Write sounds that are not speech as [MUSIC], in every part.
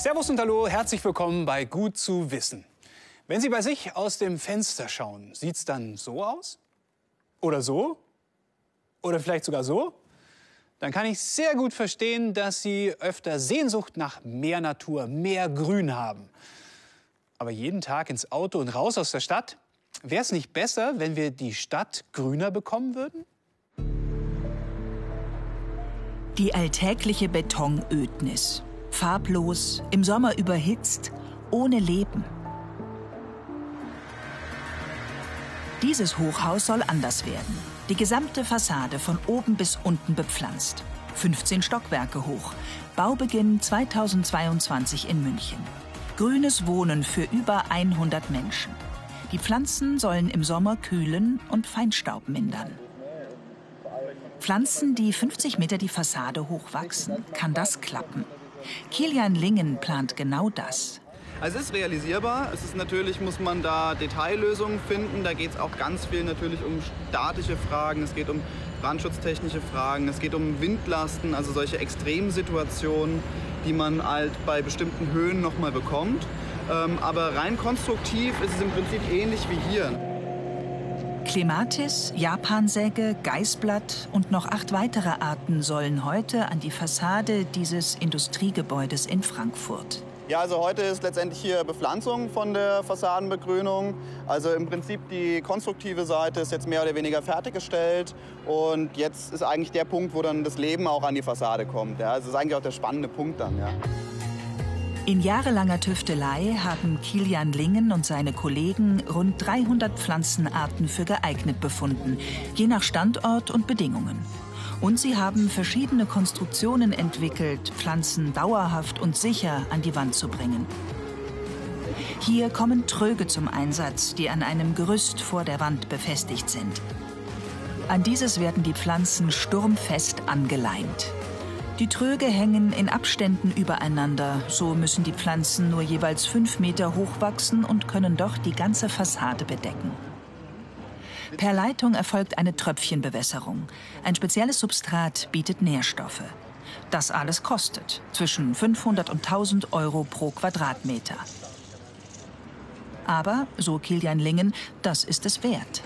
Servus und Hallo, herzlich willkommen bei Gut zu wissen. Wenn Sie bei sich aus dem Fenster schauen, sieht es dann so aus? Oder so? Oder vielleicht sogar so? Dann kann ich sehr gut verstehen, dass Sie öfter Sehnsucht nach mehr Natur, mehr Grün haben. Aber jeden Tag ins Auto und raus aus der Stadt? Wäre es nicht besser, wenn wir die Stadt grüner bekommen würden? Die alltägliche Betonödnis. Farblos, im Sommer überhitzt, ohne Leben. Dieses Hochhaus soll anders werden. Die gesamte Fassade von oben bis unten bepflanzt. 15 Stockwerke hoch. Baubeginn 2022 in München. Grünes Wohnen für über 100 Menschen. Die Pflanzen sollen im Sommer kühlen und Feinstaub mindern. Pflanzen, die 50 Meter die Fassade hochwachsen, kann das klappen. Kilian Lingen plant genau das. Also es ist realisierbar. Es ist natürlich, muss man da Detaillösungen finden. Da geht es auch ganz viel natürlich um statische Fragen. Es geht um brandschutztechnische Fragen. Es geht um Windlasten, also solche Extremsituationen, die man halt bei bestimmten Höhen nochmal bekommt. Ähm, aber rein konstruktiv ist es im Prinzip ähnlich wie hier. Clematis, Japansäge, Geißblatt und noch acht weitere Arten sollen heute an die Fassade dieses Industriegebäudes in Frankfurt. Ja, also heute ist letztendlich hier Bepflanzung von der Fassadenbegrünung. Also im Prinzip die konstruktive Seite ist jetzt mehr oder weniger fertiggestellt und jetzt ist eigentlich der Punkt, wo dann das Leben auch an die Fassade kommt. Ja. Also das ist eigentlich auch der spannende Punkt dann. Ja. In jahrelanger Tüftelei haben Kilian Lingen und seine Kollegen rund 300 Pflanzenarten für geeignet befunden, je nach Standort und Bedingungen. Und sie haben verschiedene Konstruktionen entwickelt, Pflanzen dauerhaft und sicher an die Wand zu bringen. Hier kommen Tröge zum Einsatz, die an einem Gerüst vor der Wand befestigt sind. An dieses werden die Pflanzen sturmfest angeleint. Die Tröge hängen in Abständen übereinander. So müssen die Pflanzen nur jeweils fünf Meter hoch wachsen und können doch die ganze Fassade bedecken. Per Leitung erfolgt eine Tröpfchenbewässerung. Ein spezielles Substrat bietet Nährstoffe. Das alles kostet zwischen 500 und 1000 Euro pro Quadratmeter. Aber, so Kilian Lingen, das ist es wert.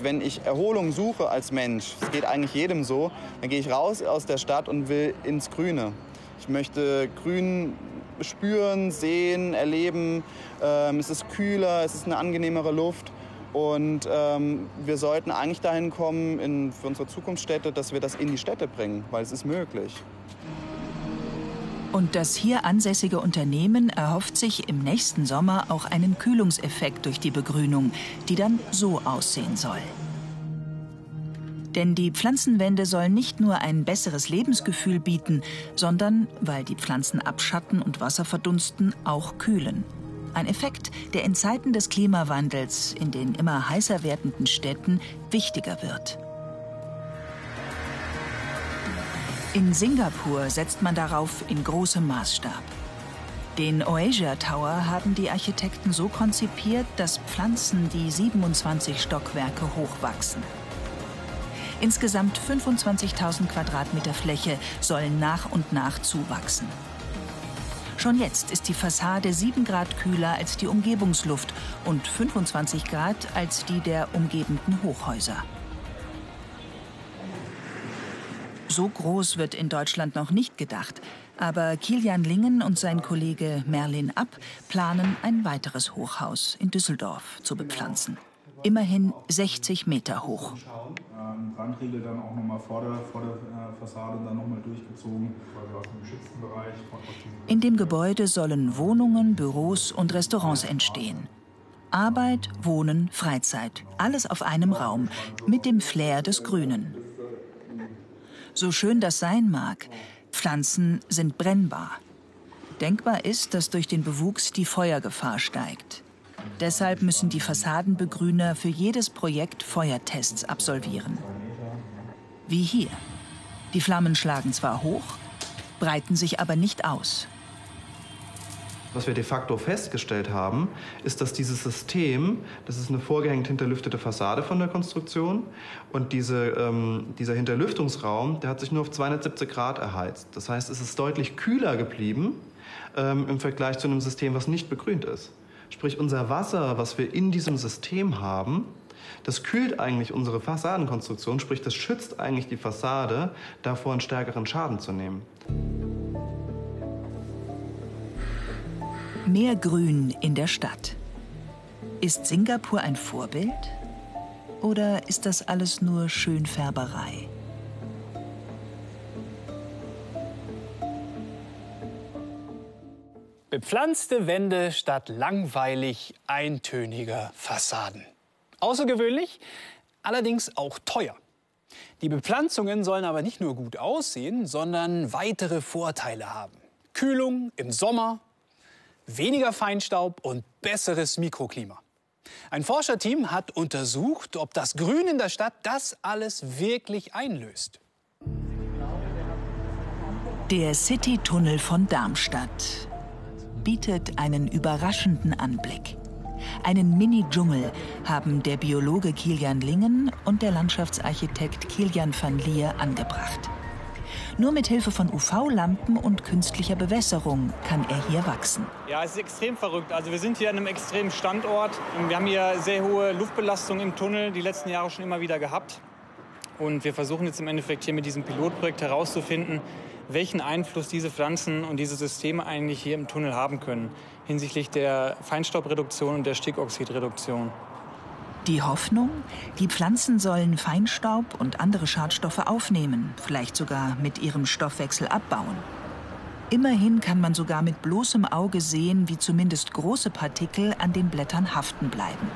Wenn ich Erholung suche als Mensch, es geht eigentlich jedem so, dann gehe ich raus aus der Stadt und will ins Grüne. Ich möchte Grün spüren, sehen, erleben. Ähm, es ist kühler, es ist eine angenehmere Luft. Und ähm, wir sollten eigentlich dahin kommen in, für unsere Zukunftsstädte, dass wir das in die Städte bringen, weil es ist möglich. Und das hier ansässige Unternehmen erhofft sich im nächsten Sommer auch einen Kühlungseffekt durch die Begrünung, die dann so aussehen soll. Denn die Pflanzenwände sollen nicht nur ein besseres Lebensgefühl bieten, sondern, weil die Pflanzen abschatten und Wasser verdunsten, auch kühlen. Ein Effekt, der in Zeiten des Klimawandels in den immer heißer werdenden Städten wichtiger wird. In Singapur setzt man darauf in großem Maßstab. Den Oasia Tower haben die Architekten so konzipiert, dass Pflanzen die 27 Stockwerke hochwachsen. Insgesamt 25.000 Quadratmeter Fläche sollen nach und nach zuwachsen. Schon jetzt ist die Fassade 7 Grad kühler als die Umgebungsluft und 25 Grad als die der umgebenden Hochhäuser. So groß wird in Deutschland noch nicht gedacht. Aber Kilian Lingen und sein Kollege Merlin App planen, ein weiteres Hochhaus in Düsseldorf zu bepflanzen. Immerhin 60 Meter hoch. Brandriegel dann auch nochmal vor der, vor der äh, Fassade dann nochmal durchgezogen, quasi aus dem geschützten Bereich. In dem Gebäude sollen Wohnungen, Büros und Restaurants entstehen. Arbeit, Wohnen, Freizeit, alles auf einem Raum, mit dem Flair des Grünen. So schön das sein mag, Pflanzen sind brennbar. Denkbar ist, dass durch den Bewuchs die Feuergefahr steigt. Deshalb müssen die Fassadenbegrüner für jedes Projekt Feuertests absolvieren. Wie hier. Die Flammen schlagen zwar hoch, breiten sich aber nicht aus. Was wir de facto festgestellt haben, ist, dass dieses System, das ist eine vorgehängt hinterlüftete Fassade von der Konstruktion und diese, ähm, dieser Hinterlüftungsraum, der hat sich nur auf 270 Grad erheizt. Das heißt, es ist deutlich kühler geblieben ähm, im Vergleich zu einem System, was nicht begrünt ist. Sprich, unser Wasser, was wir in diesem System haben, das kühlt eigentlich unsere Fassadenkonstruktion, sprich, das schützt eigentlich die Fassade davor, einen stärkeren Schaden zu nehmen. Mehr Grün in der Stadt. Ist Singapur ein Vorbild? Oder ist das alles nur Schönfärberei? Bepflanzte Wände statt langweilig eintöniger Fassaden. Außergewöhnlich, allerdings auch teuer. Die Bepflanzungen sollen aber nicht nur gut aussehen, sondern weitere Vorteile haben. Kühlung im Sommer, weniger Feinstaub und besseres Mikroklima. Ein Forscherteam hat untersucht, ob das Grün in der Stadt das alles wirklich einlöst. Der City-Tunnel von Darmstadt bietet einen überraschenden Anblick. Einen Mini-Dschungel haben der Biologe Kilian Lingen und der Landschaftsarchitekt Kilian van Lier angebracht. Nur mit Hilfe von UV-Lampen und künstlicher Bewässerung kann er hier wachsen. Ja, es ist extrem verrückt. Also wir sind hier an einem extremen Standort. Wir haben hier sehr hohe Luftbelastung im Tunnel, die letzten Jahre schon immer wieder gehabt. Und wir versuchen jetzt im Endeffekt hier mit diesem Pilotprojekt herauszufinden, welchen Einfluss diese Pflanzen und diese Systeme eigentlich hier im Tunnel haben können hinsichtlich der Feinstaubreduktion und der Stickoxidreduktion. Die Hoffnung, die Pflanzen sollen Feinstaub und andere Schadstoffe aufnehmen, vielleicht sogar mit ihrem Stoffwechsel abbauen. Immerhin kann man sogar mit bloßem Auge sehen, wie zumindest große Partikel an den Blättern haften bleiben.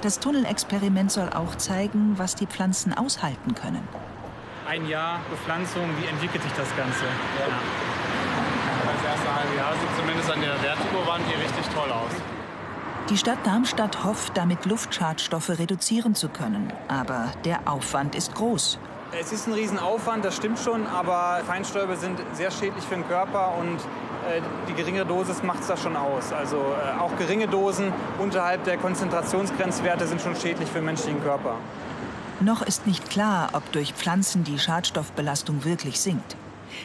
Das Tunnelexperiment soll auch zeigen, was die Pflanzen aushalten können ein Jahr Bepflanzung, wie entwickelt sich das Ganze? Ja. Das erste halbe Jahr sieht zumindest an der Vertigo-Wand hier richtig toll aus. Die Stadt Darmstadt hofft, damit Luftschadstoffe reduzieren zu können. Aber der Aufwand ist groß. Es ist ein Riesenaufwand, das stimmt schon, aber Feinstäube sind sehr schädlich für den Körper und äh, die geringere Dosis macht es da schon aus. Also äh, auch geringe Dosen unterhalb der Konzentrationsgrenzwerte sind schon schädlich für den menschlichen Körper. Noch ist nicht klar, ob durch Pflanzen die Schadstoffbelastung wirklich sinkt.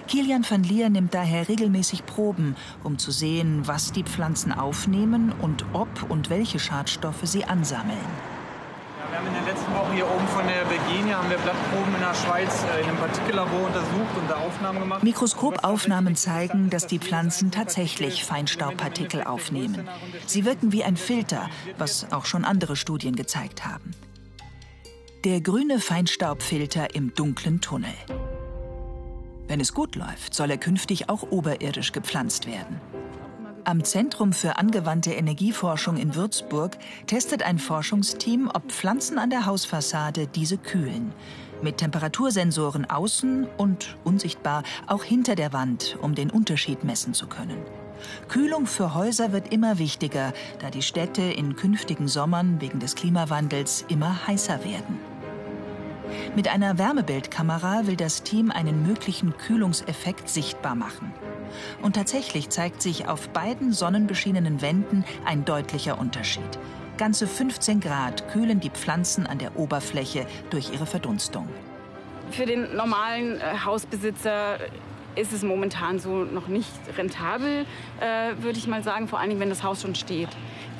Kilian van Lier nimmt daher regelmäßig Proben, um zu sehen, was die Pflanzen aufnehmen und ob und welche Schadstoffe sie ansammeln. Ja, wir haben in der letzten Woche hier oben von der Bergenia haben wir Blattproben in der Schweiz äh, in einem Partikellabor untersucht und da Aufnahmen gemacht. Mikroskopaufnahmen zeigen, dass die Pflanzen tatsächlich Feinstaubpartikel aufnehmen. Sie wirken wie ein Filter, was auch schon andere Studien gezeigt haben. Der grüne Feinstaubfilter im dunklen Tunnel. Wenn es gut läuft, soll er künftig auch oberirdisch gepflanzt werden. Am Zentrum für angewandte Energieforschung in Würzburg testet ein Forschungsteam, ob Pflanzen an der Hausfassade diese kühlen. Mit Temperatursensoren außen und unsichtbar auch hinter der Wand, um den Unterschied messen zu können. Kühlung für Häuser wird immer wichtiger, da die Städte in künftigen Sommern wegen des Klimawandels immer heißer werden. Mit einer Wärmebildkamera will das Team einen möglichen Kühlungseffekt sichtbar machen. Und tatsächlich zeigt sich auf beiden sonnenbeschienenen Wänden ein deutlicher Unterschied. Ganze 15 Grad kühlen die Pflanzen an der Oberfläche durch ihre Verdunstung. Für den normalen äh, Hausbesitzer ist es momentan so noch nicht rentabel, äh, würde ich mal sagen, vor allem wenn das Haus schon steht.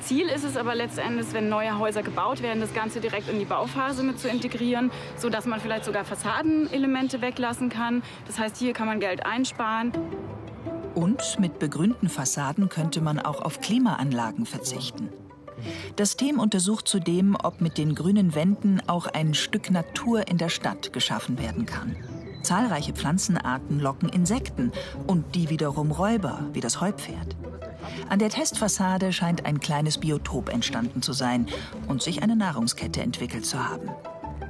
Ziel ist es aber letztendlich, wenn neue Häuser gebaut werden, das Ganze direkt in die Bauphase mit zu integrieren, sodass man vielleicht sogar Fassadenelemente weglassen kann. Das heißt, hier kann man Geld einsparen. Und mit begrünten Fassaden könnte man auch auf Klimaanlagen verzichten. Das Team untersucht zudem, ob mit den grünen Wänden auch ein Stück Natur in der Stadt geschaffen werden kann. Zahlreiche Pflanzenarten locken Insekten und die wiederum Räuber, wie das Heupferd. An der Testfassade scheint ein kleines Biotop entstanden zu sein und sich eine Nahrungskette entwickelt zu haben.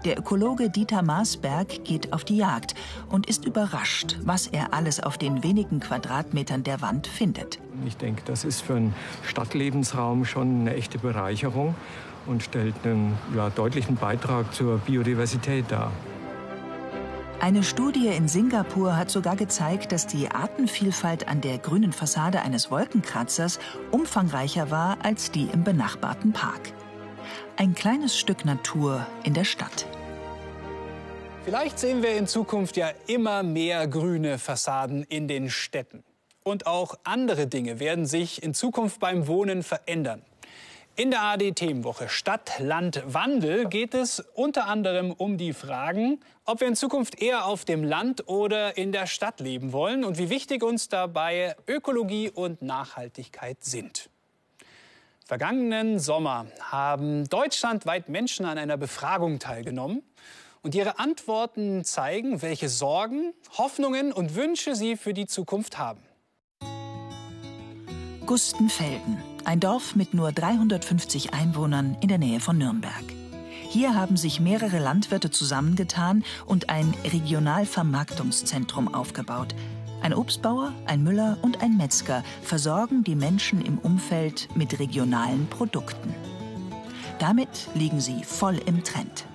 Der Ökologe Dieter Maasberg geht auf die Jagd und ist überrascht, was er alles auf den wenigen Quadratmetern der Wand findet. Ich denke, das ist für einen Stadtlebensraum schon eine echte Bereicherung und stellt einen ja, deutlichen Beitrag zur Biodiversität dar. Eine Studie in Singapur hat sogar gezeigt, dass die Artenvielfalt an der grünen Fassade eines Wolkenkratzers umfangreicher war als die im benachbarten Park. Ein kleines Stück Natur in der Stadt. Vielleicht sehen wir in Zukunft ja immer mehr grüne Fassaden in den Städten. Und auch andere Dinge werden sich in Zukunft beim Wohnen verändern. In der AD-Themenwoche Stadt, Land, Wandel geht es unter anderem um die Fragen, ob wir in Zukunft eher auf dem Land oder in der Stadt leben wollen und wie wichtig uns dabei Ökologie und Nachhaltigkeit sind. Vergangenen Sommer haben deutschlandweit Menschen an einer Befragung teilgenommen. Und ihre Antworten zeigen, welche Sorgen, Hoffnungen und Wünsche sie für die Zukunft haben. Gustenfelden, ein Dorf mit nur 350 Einwohnern in der Nähe von Nürnberg. Hier haben sich mehrere Landwirte zusammengetan und ein Regionalvermarktungszentrum aufgebaut. Ein Obstbauer, ein Müller und ein Metzger versorgen die Menschen im Umfeld mit regionalen Produkten. Damit liegen sie voll im Trend.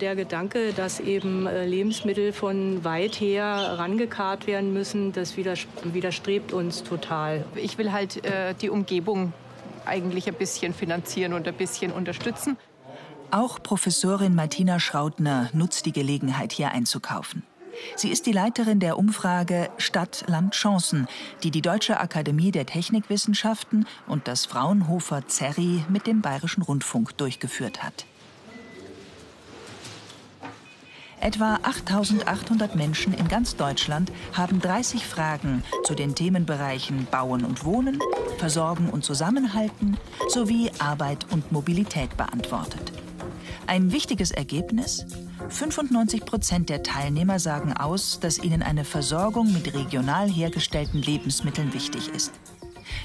Der Gedanke, dass eben äh, Lebensmittel von weit her rangekarrt werden müssen, das widerstrebt uns total. Ich will halt äh, die Umgebung eigentlich ein bisschen finanzieren und ein bisschen unterstützen. Auch Professorin Martina Schrautner nutzt die Gelegenheit, hier einzukaufen. Sie ist die Leiterin der Umfrage Stadt, Land, Chancen, die die Deutsche Akademie der Technikwissenschaften und das Fraunhofer Zerri mit dem Bayerischen Rundfunk durchgeführt hat. Etwa 8800 Menschen in ganz Deutschland haben 30 Fragen zu den Themenbereichen Bauen und Wohnen, Versorgen und Zusammenhalten sowie Arbeit und Mobilität beantwortet. Ein wichtiges Ergebnis? 95 Prozent der Teilnehmer sagen aus, dass ihnen eine Versorgung mit regional hergestellten Lebensmitteln wichtig ist.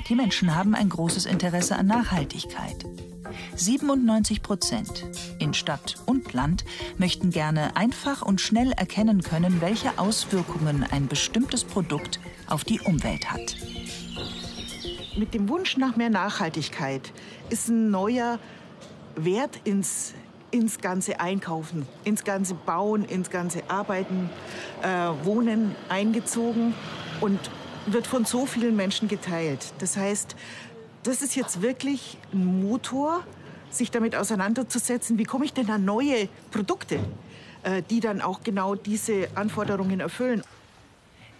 Die Menschen haben ein großes Interesse an Nachhaltigkeit. 97 Prozent in Stadt und Land möchten gerne einfach und schnell erkennen können, welche Auswirkungen ein bestimmtes Produkt auf die Umwelt hat. Mit dem Wunsch nach mehr Nachhaltigkeit ist ein neuer Wert ins, ins ganze Einkaufen, ins ganze Bauen, ins ganze Arbeiten, äh, Wohnen eingezogen und wird von so vielen Menschen geteilt. Das heißt, das ist jetzt wirklich ein Motor, sich damit auseinanderzusetzen, wie komme ich denn an neue Produkte, äh, die dann auch genau diese Anforderungen erfüllen.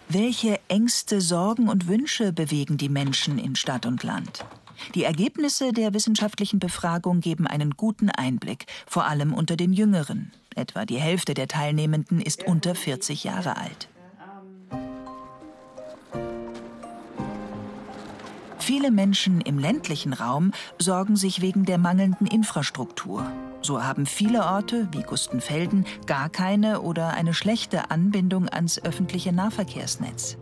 Welche Ängste, Sorgen und Wünsche bewegen die Menschen in Stadt und Land? Die Ergebnisse der wissenschaftlichen Befragung geben einen guten Einblick, vor allem unter den Jüngeren. Etwa die Hälfte der Teilnehmenden ist unter 40 Jahre alt. Viele Menschen im ländlichen Raum sorgen sich wegen der mangelnden Infrastruktur. So haben viele Orte wie Gustenfelden gar keine oder eine schlechte Anbindung ans öffentliche Nahverkehrsnetz.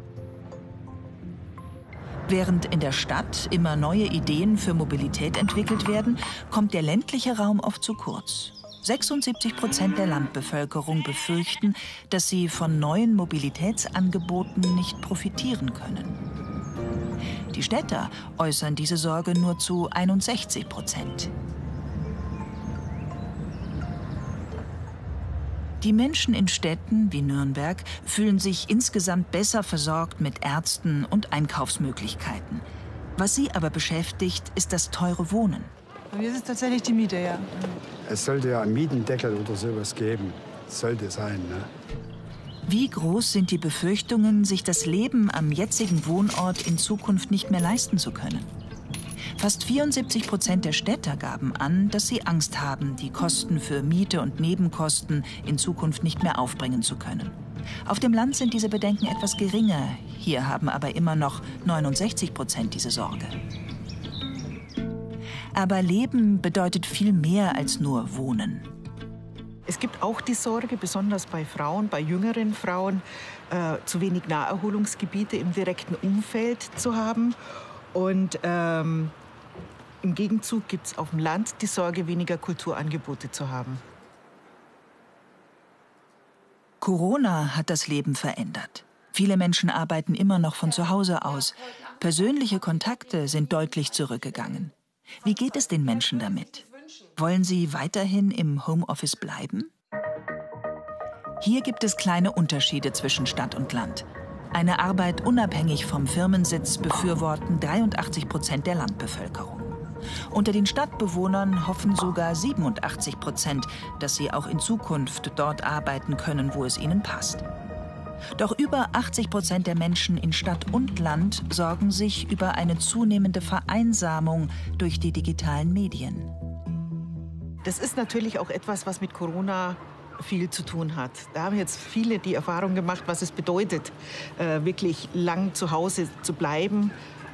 Während in der Stadt immer neue Ideen für Mobilität entwickelt werden, kommt der ländliche Raum oft zu kurz. 76 Prozent der Landbevölkerung befürchten, dass sie von neuen Mobilitätsangeboten nicht profitieren können. Die Städter äußern diese Sorge nur zu 61 Prozent. Die Menschen in Städten wie Nürnberg fühlen sich insgesamt besser versorgt mit Ärzten und Einkaufsmöglichkeiten. Was sie aber beschäftigt, ist das teure Wohnen. Bei mir ist es tatsächlich die Miete, ja. Es sollte ja einen Mietendeckel oder sowas geben. Sollte sein, ne? Wie groß sind die Befürchtungen, sich das Leben am jetzigen Wohnort in Zukunft nicht mehr leisten zu können? Fast 74 Prozent der Städter gaben an, dass sie Angst haben, die Kosten für Miete und Nebenkosten in Zukunft nicht mehr aufbringen zu können. Auf dem Land sind diese Bedenken etwas geringer. Hier haben aber immer noch 69 Prozent diese Sorge. Aber Leben bedeutet viel mehr als nur Wohnen. Es gibt auch die Sorge, besonders bei Frauen, bei jüngeren Frauen, äh, zu wenig Naherholungsgebiete im direkten Umfeld zu haben. Und ähm, im Gegenzug gibt es auf dem Land die Sorge, weniger Kulturangebote zu haben. Corona hat das Leben verändert. Viele Menschen arbeiten immer noch von zu Hause aus. Persönliche Kontakte sind deutlich zurückgegangen. Wie geht es den Menschen damit? Wollen Sie weiterhin im Homeoffice bleiben? Hier gibt es kleine Unterschiede zwischen Stadt und Land. Eine Arbeit unabhängig vom Firmensitz befürworten 83 Prozent der Landbevölkerung. Unter den Stadtbewohnern hoffen sogar 87 Prozent, dass sie auch in Zukunft dort arbeiten können, wo es ihnen passt. Doch über 80 Prozent der Menschen in Stadt und Land sorgen sich über eine zunehmende Vereinsamung durch die digitalen Medien. Das ist natürlich auch etwas, was mit Corona viel zu tun hat. Da haben jetzt viele die Erfahrung gemacht, was es bedeutet, äh, wirklich lang zu Hause zu bleiben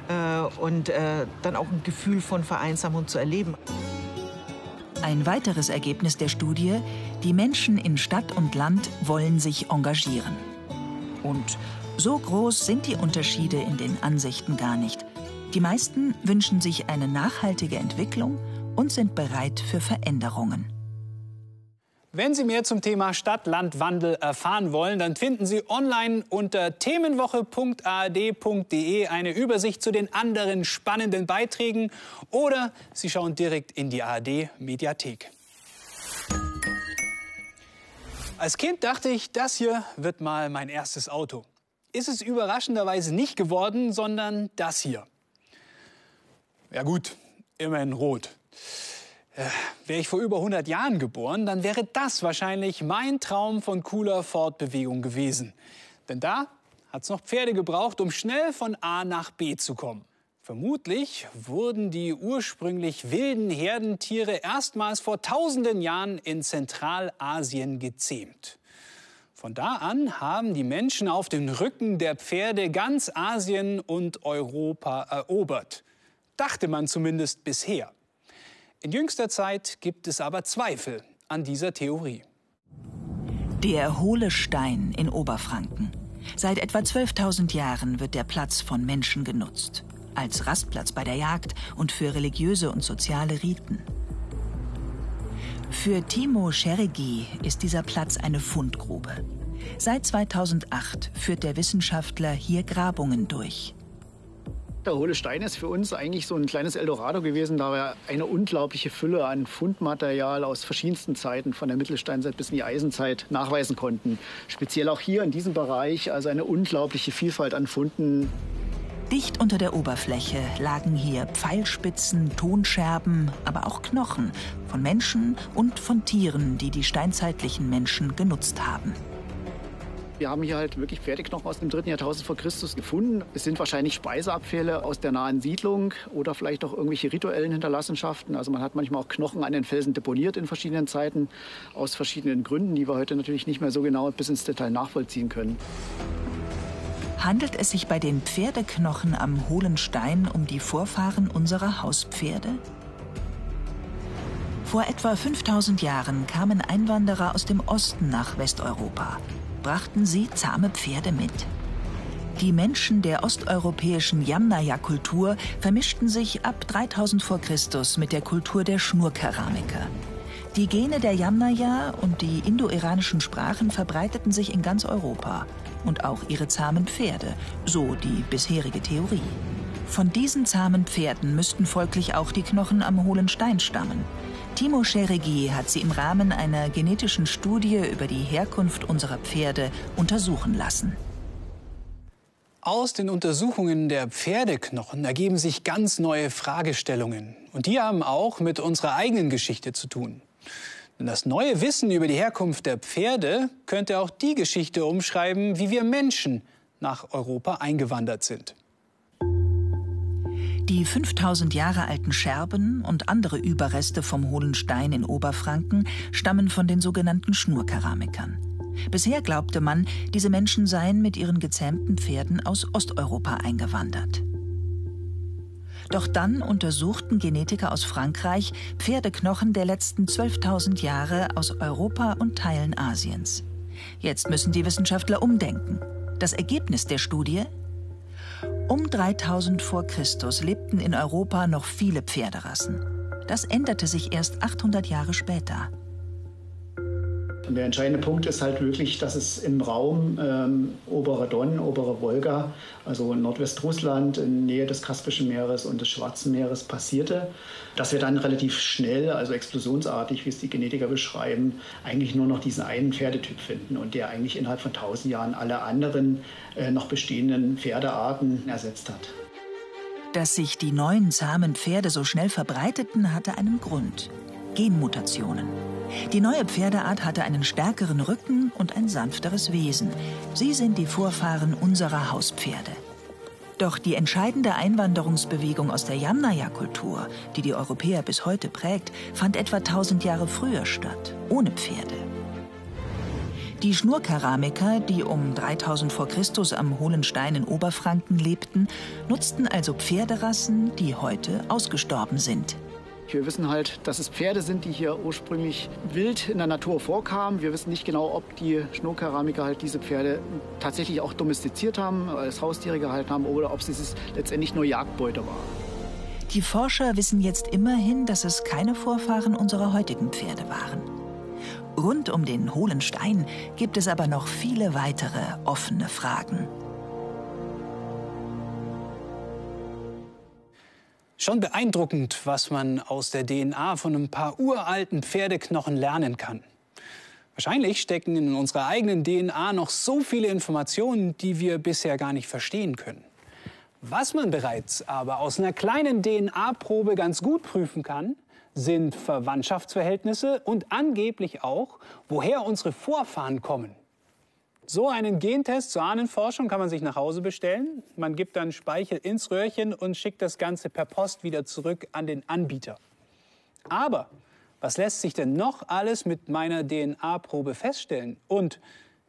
äh, und äh, dann auch ein Gefühl von Vereinsamung zu erleben. Ein weiteres Ergebnis der Studie, die Menschen in Stadt und Land wollen sich engagieren. Und so groß sind die Unterschiede in den Ansichten gar nicht. Die meisten wünschen sich eine nachhaltige Entwicklung und sind bereit für Veränderungen. Wenn Sie mehr zum Thema Stadt-Land-Wandel erfahren wollen, dann finden Sie online unter themenwoche.ard.de eine Übersicht zu den anderen spannenden Beiträgen oder Sie schauen direkt in die ARD-Mediathek. Als Kind dachte ich, das hier wird mal mein erstes Auto. Ist es überraschenderweise nicht geworden, sondern das hier. Ja gut, immerhin rot. Äh, wäre ich vor über 100 Jahren geboren, dann wäre das wahrscheinlich mein Traum von cooler Fortbewegung gewesen. Denn da hat es noch Pferde gebraucht, um schnell von A nach B zu kommen. Vermutlich wurden die ursprünglich wilden Herdentiere erstmals vor tausenden Jahren in Zentralasien gezähmt. Von da an haben die Menschen auf dem Rücken der Pferde ganz Asien und Europa erobert. Dachte man zumindest bisher. In jüngster Zeit gibt es aber Zweifel an dieser Theorie. Der Hohle Stein in Oberfranken. Seit etwa 12.000 Jahren wird der Platz von Menschen genutzt. Als Rastplatz bei der Jagd und für religiöse und soziale Riten. Für Timo Scheregi ist dieser Platz eine Fundgrube. Seit 2008 führt der Wissenschaftler hier Grabungen durch. Der Hohle Stein ist für uns eigentlich so ein kleines Eldorado gewesen, da wir eine unglaubliche Fülle an Fundmaterial aus verschiedensten Zeiten, von der Mittelsteinzeit bis in die Eisenzeit, nachweisen konnten. Speziell auch hier in diesem Bereich, also eine unglaubliche Vielfalt an Funden. Dicht unter der Oberfläche lagen hier Pfeilspitzen, Tonscherben, aber auch Knochen von Menschen und von Tieren, die die steinzeitlichen Menschen genutzt haben. Wir haben hier halt wirklich Pferdeknochen aus dem dritten Jahrtausend vor Christus gefunden. Es sind wahrscheinlich Speiseabfälle aus der nahen Siedlung oder vielleicht auch irgendwelche rituellen Hinterlassenschaften. Also man hat manchmal auch Knochen an den Felsen deponiert in verschiedenen Zeiten aus verschiedenen Gründen, die wir heute natürlich nicht mehr so genau bis ins Detail nachvollziehen können. Handelt es sich bei den Pferdeknochen am Hohlen Stein um die Vorfahren unserer Hauspferde? Vor etwa 5000 Jahren kamen Einwanderer aus dem Osten nach Westeuropa brachten sie zahme Pferde mit. Die Menschen der osteuropäischen Yamnaya-Kultur vermischten sich ab 3000 v. Chr. mit der Kultur der Schnurkeramiker. Die Gene der Yamnaya und die indo-iranischen Sprachen verbreiteten sich in ganz Europa und auch ihre zahmen Pferde, so die bisherige Theorie. Von diesen zahmen Pferden müssten folglich auch die Knochen am hohlen Stein stammen. Timo Scheregi hat sie im Rahmen einer genetischen Studie über die Herkunft unserer Pferde untersuchen lassen. Aus den Untersuchungen der Pferdeknochen ergeben sich ganz neue Fragestellungen. Und die haben auch mit unserer eigenen Geschichte zu tun. Denn das neue Wissen über die Herkunft der Pferde könnte auch die Geschichte umschreiben, wie wir Menschen nach Europa eingewandert sind. Die 5000 Jahre alten Scherben und andere Überreste vom Hohlen Stein in Oberfranken stammen von den sogenannten Schnurkeramikern. Bisher glaubte man, diese Menschen seien mit ihren gezähmten Pferden aus Osteuropa eingewandert. Doch dann untersuchten Genetiker aus Frankreich Pferdeknochen der letzten 12.000 Jahre aus Europa und Teilen Asiens. Jetzt müssen die Wissenschaftler umdenken. Das Ergebnis der Studie? Um 3000 vor Christus lebten in Europa noch viele Pferderassen. Das änderte sich erst 800 Jahre später. Der entscheidende Punkt ist halt wirklich, dass es im Raum ähm, obere Don, obere Wolga, also Nordwestrussland in Nähe des Kaspischen Meeres und des Schwarzen Meeres passierte. Dass wir dann relativ schnell, also explosionsartig, wie es die Genetiker beschreiben, eigentlich nur noch diesen einen Pferdetyp finden und der eigentlich innerhalb von tausend Jahren alle anderen äh, noch bestehenden Pferdearten ersetzt hat. Dass sich die neuen zahmen Pferde so schnell verbreiteten, hatte einen Grund. Genmutationen. Die neue Pferdeart hatte einen stärkeren Rücken und ein sanfteres Wesen. Sie sind die Vorfahren unserer Hauspferde. Doch die entscheidende Einwanderungsbewegung aus der Yamnaya-Kultur, die die Europäer bis heute prägt, fand etwa 1000 Jahre früher statt, ohne Pferde. Die Schnurkeramiker, die um 3000 vor Christus am Hohlenstein in Oberfranken lebten, nutzten also Pferderassen, die heute ausgestorben sind. Wir wissen halt, dass es Pferde sind, die hier ursprünglich wild in der Natur vorkamen. Wir wissen nicht genau, ob die Schnurkeramiker halt diese Pferde tatsächlich auch domestiziert haben, als Haustiere gehalten haben oder ob es letztendlich nur Jagdbeute waren. Die Forscher wissen jetzt immerhin, dass es keine Vorfahren unserer heutigen Pferde waren. Rund um den hohlen Stein gibt es aber noch viele weitere offene Fragen. Schon beeindruckend, was man aus der DNA von ein paar uralten Pferdeknochen lernen kann. Wahrscheinlich stecken in unserer eigenen DNA noch so viele Informationen, die wir bisher gar nicht verstehen können. Was man bereits aber aus einer kleinen DNA-Probe ganz gut prüfen kann, sind Verwandtschaftsverhältnisse und angeblich auch, woher unsere Vorfahren kommen. So einen Gentest zur Ahnenforschung kann man sich nach Hause bestellen. Man gibt dann Speichel ins Röhrchen und schickt das Ganze per Post wieder zurück an den Anbieter. Aber was lässt sich denn noch alles mit meiner DNA-Probe feststellen? Und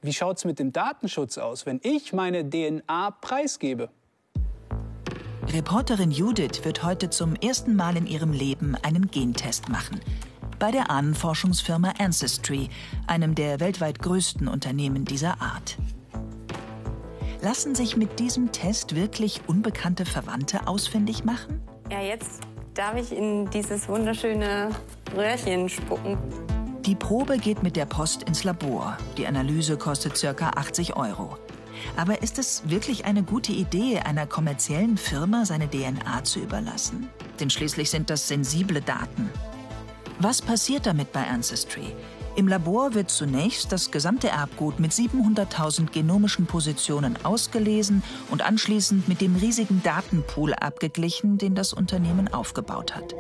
wie schaut es mit dem Datenschutz aus, wenn ich meine DNA preisgebe? Reporterin Judith wird heute zum ersten Mal in ihrem Leben einen Gentest machen bei der Ahnenforschungsfirma Ancestry, einem der weltweit größten Unternehmen dieser Art. Lassen sich mit diesem Test wirklich unbekannte Verwandte ausfindig machen? Ja, jetzt darf ich in dieses wunderschöne Röhrchen spucken. Die Probe geht mit der Post ins Labor. Die Analyse kostet ca. 80 Euro. Aber ist es wirklich eine gute Idee, einer kommerziellen Firma seine DNA zu überlassen? Denn schließlich sind das sensible Daten. Was passiert damit bei Ancestry? Im Labor wird zunächst das gesamte Erbgut mit 700.000 genomischen Positionen ausgelesen und anschließend mit dem riesigen Datenpool abgeglichen, den das Unternehmen aufgebaut hat.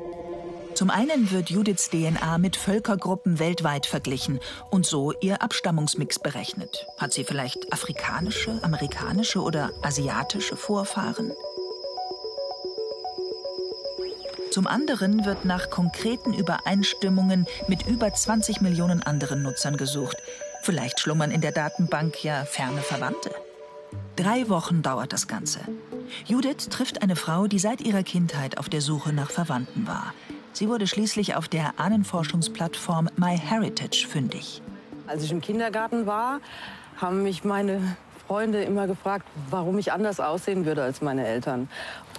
Zum einen wird Judiths DNA mit Völkergruppen weltweit verglichen und so ihr Abstammungsmix berechnet. Hat sie vielleicht afrikanische, amerikanische oder asiatische Vorfahren? Zum anderen wird nach konkreten Übereinstimmungen mit über 20 Millionen anderen Nutzern gesucht. Vielleicht schlummern in der Datenbank ja ferne Verwandte. Drei Wochen dauert das Ganze. Judith trifft eine Frau, die seit ihrer Kindheit auf der Suche nach Verwandten war. Sie wurde schließlich auf der Ahnenforschungsplattform MyHeritage fündig. Als ich im Kindergarten war, haben mich meine Freunde immer gefragt, warum ich anders aussehen würde als meine Eltern.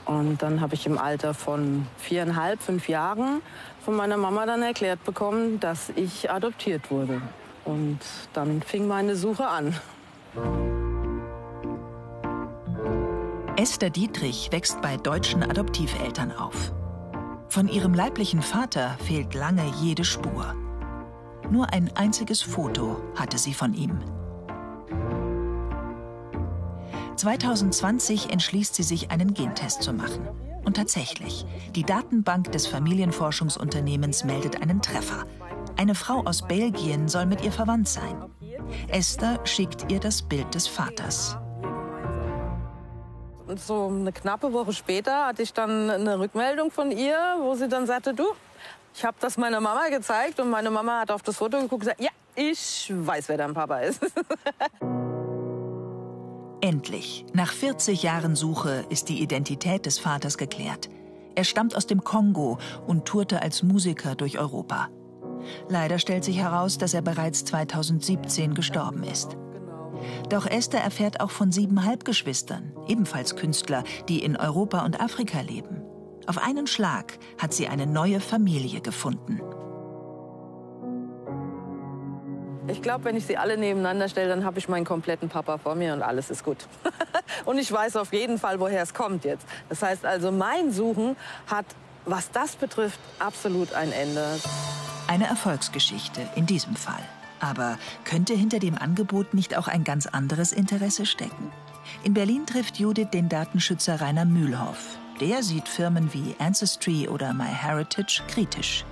Und dann habe ich im Alter von viereinhalb, fünf Jahren von meiner Mama dann erklärt bekommen, dass ich adoptiert wurde. Und dann fing meine Suche an. Esther Dietrich wächst bei deutschen Adoptiveltern auf. Von ihrem leiblichen Vater fehlt lange jede Spur. Nur ein einziges Foto hatte sie von ihm. 2020 entschließt sie sich, einen Gentest zu machen. Und tatsächlich, die Datenbank des Familienforschungsunternehmens meldet einen Treffer. Eine Frau aus Belgien soll mit ihr verwandt sein. Esther schickt ihr das Bild des Vaters. So eine knappe Woche später hatte ich dann eine Rückmeldung von ihr, wo sie dann sagte, du, ich habe das meiner Mama gezeigt und meine Mama hat auf das Foto geguckt und gesagt, ja, ich weiß, wer dein Papa ist. [LAUGHS] Endlich, nach 40 Jahren Suche, ist die Identität des Vaters geklärt. Er stammt aus dem Kongo und tourte als Musiker durch Europa. Leider stellt sich heraus, dass er bereits 2017 gestorben ist. Doch Esther erfährt auch von sieben Halbgeschwistern, ebenfalls Künstler, die in Europa und Afrika leben. Auf einen Schlag hat sie eine neue Familie gefunden. Ich glaube, wenn ich sie alle nebeneinander stelle, dann habe ich meinen kompletten Papa vor mir und alles ist gut. [LAUGHS] und ich weiß auf jeden Fall, woher es kommt jetzt. Das heißt also, mein Suchen hat, was das betrifft, absolut ein Ende. Eine Erfolgsgeschichte in diesem Fall. Aber könnte hinter dem Angebot nicht auch ein ganz anderes Interesse stecken? In Berlin trifft Judith den Datenschützer Rainer Mühlhoff. Der sieht Firmen wie Ancestry oder MyHeritage kritisch.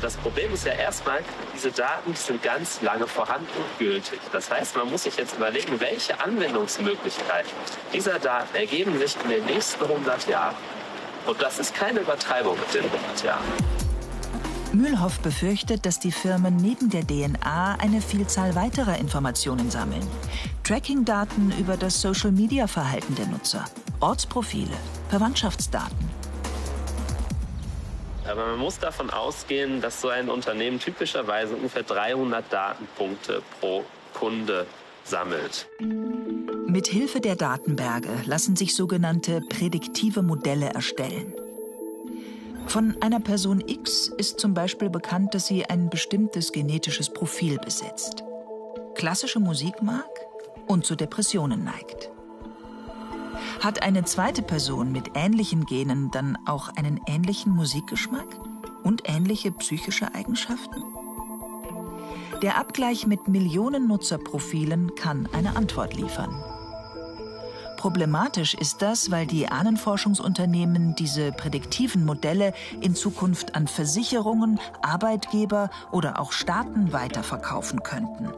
Das Problem ist ja erstmal, diese Daten sind ganz lange vorhanden und gültig. Das heißt, man muss sich jetzt überlegen, welche Anwendungsmöglichkeiten dieser Daten ergeben sich in den nächsten 100 Jahren. Und das ist keine Übertreibung mit den 100 Jahren. Mühlhoff befürchtet, dass die Firmen neben der DNA eine Vielzahl weiterer Informationen sammeln. Tracking-Daten über das Social-Media-Verhalten der Nutzer, Ortsprofile, Verwandtschaftsdaten. Aber man muss davon ausgehen, dass so ein Unternehmen typischerweise ungefähr 300 Datenpunkte pro Kunde sammelt. Mit Hilfe der Datenberge lassen sich sogenannte prädiktive Modelle erstellen. Von einer Person X ist zum Beispiel bekannt, dass sie ein bestimmtes genetisches Profil besitzt, klassische Musik mag und zu Depressionen neigt. Hat eine zweite Person mit ähnlichen Genen dann auch einen ähnlichen Musikgeschmack und ähnliche psychische Eigenschaften? Der Abgleich mit Millionen Nutzerprofilen kann eine Antwort liefern. Problematisch ist das, weil die Ahnenforschungsunternehmen diese prädiktiven Modelle in Zukunft an Versicherungen, Arbeitgeber oder auch Staaten weiterverkaufen könnten,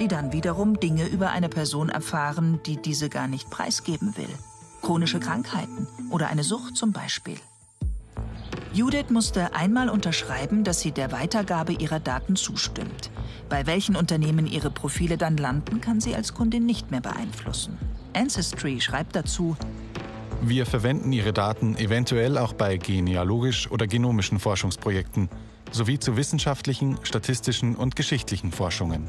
die dann wiederum Dinge über eine Person erfahren, die diese gar nicht preisgeben will. Chronische Krankheiten oder eine Sucht zum Beispiel. Judith musste einmal unterschreiben, dass sie der Weitergabe ihrer Daten zustimmt. Bei welchen Unternehmen ihre Profile dann landen, kann sie als Kundin nicht mehr beeinflussen. Ancestry schreibt dazu, wir verwenden Ihre Daten eventuell auch bei genealogisch oder genomischen Forschungsprojekten sowie zu wissenschaftlichen, statistischen und geschichtlichen Forschungen.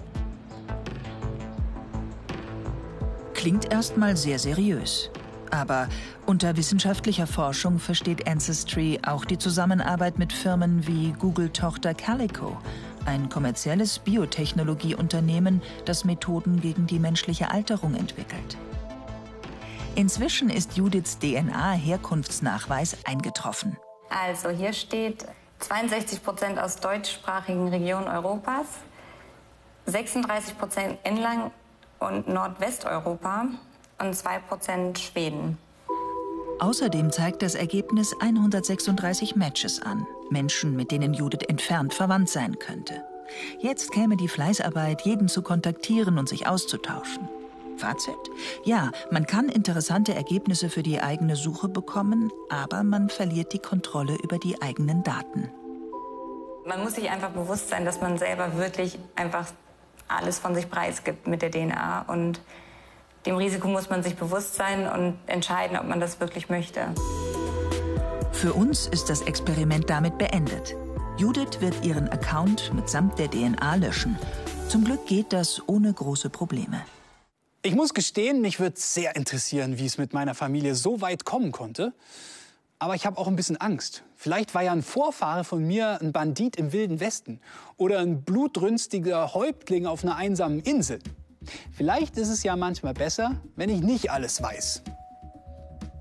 Klingt erstmal sehr seriös. Aber unter wissenschaftlicher Forschung versteht Ancestry auch die Zusammenarbeit mit Firmen wie Google-Tochter Calico, ein kommerzielles Biotechnologieunternehmen, das Methoden gegen die menschliche Alterung entwickelt. Inzwischen ist Judiths DNA-Herkunftsnachweis eingetroffen. Also hier steht 62 Prozent aus deutschsprachigen Regionen Europas, 36 Prozent Inland- und Nordwesteuropa und 2 Prozent Schweden. Außerdem zeigt das Ergebnis 136 Matches an. Menschen, mit denen Judith entfernt verwandt sein könnte. Jetzt käme die Fleißarbeit, jeden zu kontaktieren und sich auszutauschen. Fazit? Ja, man kann interessante Ergebnisse für die eigene Suche bekommen, aber man verliert die Kontrolle über die eigenen Daten. Man muss sich einfach bewusst sein, dass man selber wirklich einfach alles von sich preisgibt mit der DNA. Und dem Risiko muss man sich bewusst sein und entscheiden, ob man das wirklich möchte. Für uns ist das Experiment damit beendet. Judith wird ihren Account mitsamt der DNA löschen. Zum Glück geht das ohne große Probleme. Ich muss gestehen, mich würde sehr interessieren, wie es mit meiner Familie so weit kommen konnte. Aber ich habe auch ein bisschen Angst. Vielleicht war ja ein Vorfahre von mir ein Bandit im Wilden Westen oder ein blutrünstiger Häuptling auf einer einsamen Insel. Vielleicht ist es ja manchmal besser, wenn ich nicht alles weiß.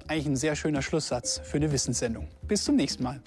Eigentlich ein sehr schöner Schlusssatz für eine Wissenssendung. Bis zum nächsten Mal.